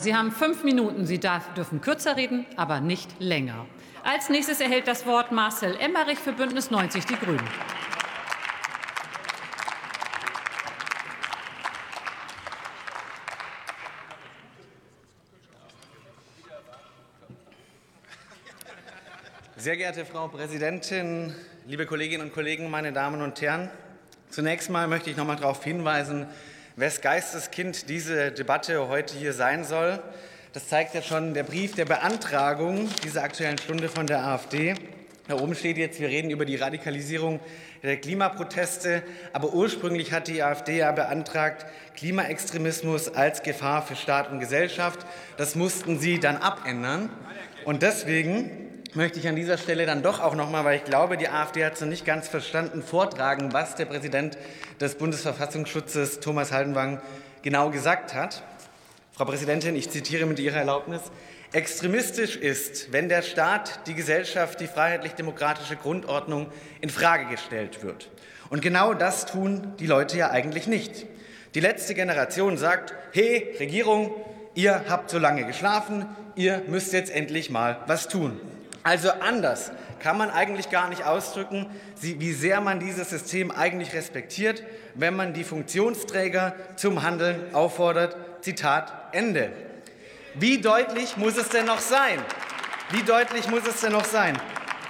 Sie haben fünf Minuten. Sie darf, dürfen kürzer reden, aber nicht länger. Als nächstes erhält das Wort Marcel Emmerich für Bündnis 90 Die Grünen. Sehr geehrte Frau Präsidentin, liebe Kolleginnen und Kollegen, meine Damen und Herren! Zunächst mal möchte ich noch mal darauf hinweisen, wes Geisteskind diese Debatte heute hier sein soll. Das zeigt ja schon der Brief der Beantragung dieser Aktuellen Stunde von der AfD. Da oben steht jetzt, wir reden über die Radikalisierung der Klimaproteste. Aber ursprünglich hat die AfD ja beantragt, Klimaextremismus als Gefahr für Staat und Gesellschaft. Das mussten sie dann abändern. Und deswegen möchte ich an dieser Stelle dann doch auch noch mal, weil ich glaube, die AfD hat es noch nicht ganz verstanden, vortragen, was der Präsident des Bundesverfassungsschutzes Thomas Haldenwang genau gesagt hat. Frau Präsidentin, ich zitiere mit Ihrer Erlaubnis. Extremistisch ist, wenn der Staat, die Gesellschaft, die freiheitlich-demokratische Grundordnung in Frage gestellt wird. Und genau das tun die Leute ja eigentlich nicht. Die letzte Generation sagt, hey Regierung, ihr habt so lange geschlafen, ihr müsst jetzt endlich mal was tun. Also anders kann man eigentlich gar nicht ausdrücken, wie sehr man dieses System eigentlich respektiert, wenn man die Funktionsträger zum Handeln auffordert. Zitat Ende. Wie deutlich muss es denn noch sein? Wie deutlich muss es denn noch sein?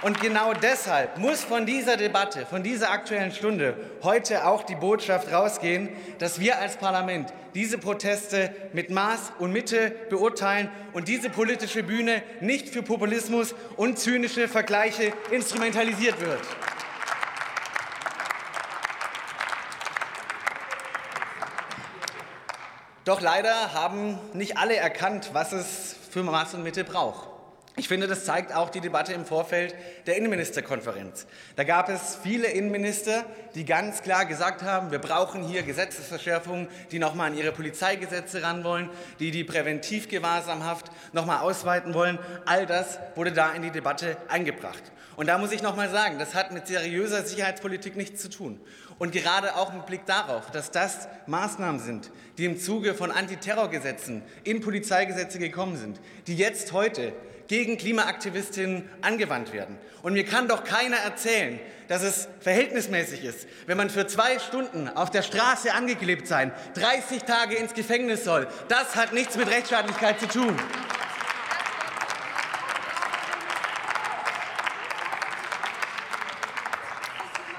Und genau deshalb muss von dieser Debatte, von dieser Aktuellen Stunde heute auch die Botschaft rausgehen, dass wir als Parlament diese Proteste mit Maß und Mitte beurteilen und diese politische Bühne nicht für Populismus und zynische Vergleiche instrumentalisiert wird. Doch leider haben nicht alle erkannt, was es für Maß und Mitte braucht. Ich finde, das zeigt auch die Debatte im Vorfeld der Innenministerkonferenz. Da gab es viele Innenminister, die ganz klar gesagt haben, wir brauchen hier Gesetzesverschärfungen, die noch mal an ihre Polizeigesetze ran wollen, die die Präventivgewahrsamhaft noch mal ausweiten wollen. All das wurde da in die Debatte eingebracht. Und da muss ich noch mal sagen, das hat mit seriöser Sicherheitspolitik nichts zu tun. Und gerade auch mit Blick darauf, dass das Maßnahmen sind, die im Zuge von Antiterrorgesetzen in Polizeigesetze gekommen sind, die jetzt heute gegen Klimaaktivistinnen angewandt werden. Und mir kann doch keiner erzählen, dass es verhältnismäßig ist, wenn man für zwei Stunden auf der Straße angeklebt sein, 30 Tage ins Gefängnis soll. Das hat nichts mit Rechtsstaatlichkeit zu tun.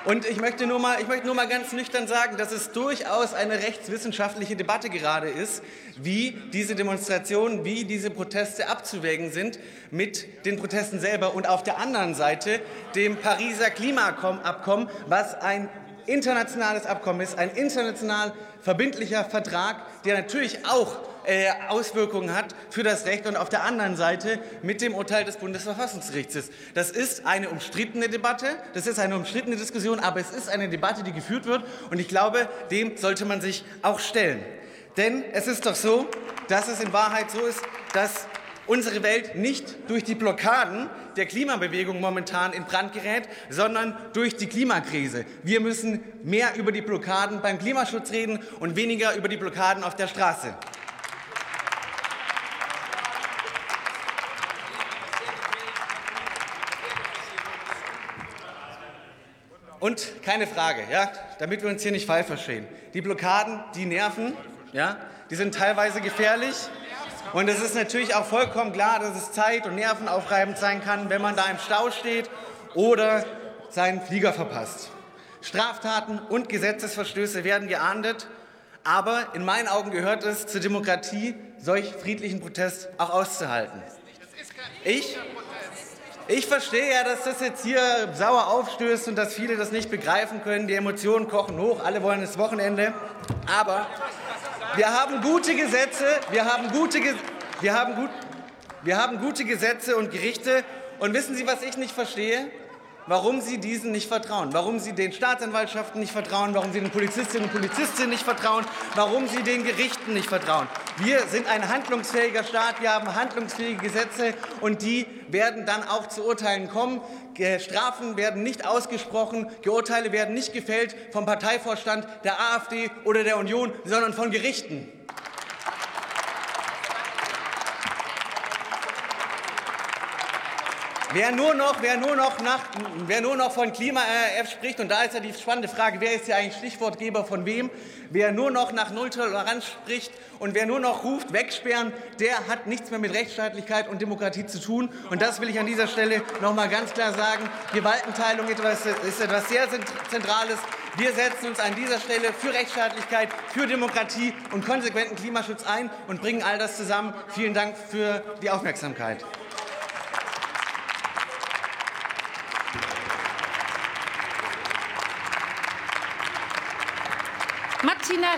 Und ich möchte, nur mal, ich möchte nur mal ganz nüchtern sagen, dass es durchaus eine rechtswissenschaftliche Debatte gerade ist, wie diese Demonstrationen, wie diese Proteste abzuwägen sind mit den Protesten selber und auf der anderen Seite dem Pariser Klimaabkommen, was ein internationales Abkommen ist, ein international verbindlicher Vertrag, der natürlich auch äh, Auswirkungen hat für das Recht und auf der anderen Seite mit dem Urteil des Bundesverfassungsgerichts. Das ist eine umstrittene Debatte, das ist eine umstrittene Diskussion, aber es ist eine Debatte, die geführt wird und ich glaube, dem sollte man sich auch stellen. Denn es ist doch so, dass es in Wahrheit so ist, dass unsere Welt nicht durch die Blockaden der Klimabewegung momentan in Brand gerät, sondern durch die Klimakrise. Wir müssen mehr über die Blockaden beim Klimaschutz reden und weniger über die Blockaden auf der Straße. Und keine Frage, ja, damit wir uns hier nicht falsch verstehen. Die Blockaden, die nerven, ja, die sind teilweise gefährlich. Und es ist natürlich auch vollkommen klar, dass es zeit- und nervenaufreibend sein kann, wenn man da im Stau steht oder seinen Flieger verpasst. Straftaten und Gesetzesverstöße werden geahndet, aber in meinen Augen gehört es zur Demokratie, solch friedlichen Protest auch auszuhalten. Ich ich verstehe ja, dass das jetzt hier sauer aufstößt und dass viele das nicht begreifen können. Die Emotionen kochen hoch, alle wollen das Wochenende. Aber wir haben gute Gesetze, wir haben gute, wir haben gut, wir haben gute Gesetze und Gerichte. Und wissen Sie, was ich nicht verstehe? Warum Sie diesen nicht vertrauen, warum Sie den Staatsanwaltschaften nicht vertrauen, warum Sie den Polizistinnen und Polizisten nicht vertrauen, warum Sie den Gerichten nicht vertrauen. Wir sind ein handlungsfähiger Staat, wir haben handlungsfähige Gesetze und die werden dann auch zu Urteilen kommen. Strafen werden nicht ausgesprochen, Urteile werden nicht gefällt vom Parteivorstand der AfD oder der Union, sondern von Gerichten. Wer nur noch, wer nur noch, nach, wer nur noch von Klima äh, spricht, und da ist ja die spannende Frage, wer ist ja eigentlich Stichwortgeber von wem, wer nur noch nach Nulltoleranz spricht und wer nur noch ruft, wegsperren, der hat nichts mehr mit Rechtsstaatlichkeit und Demokratie zu tun. Und das will ich an dieser Stelle noch mal ganz klar sagen. Gewaltenteilung ist etwas sehr Zentrales. Wir setzen uns an dieser Stelle für Rechtsstaatlichkeit, für Demokratie und konsequenten Klimaschutz ein und bringen all das zusammen. Vielen Dank für die Aufmerksamkeit. Martina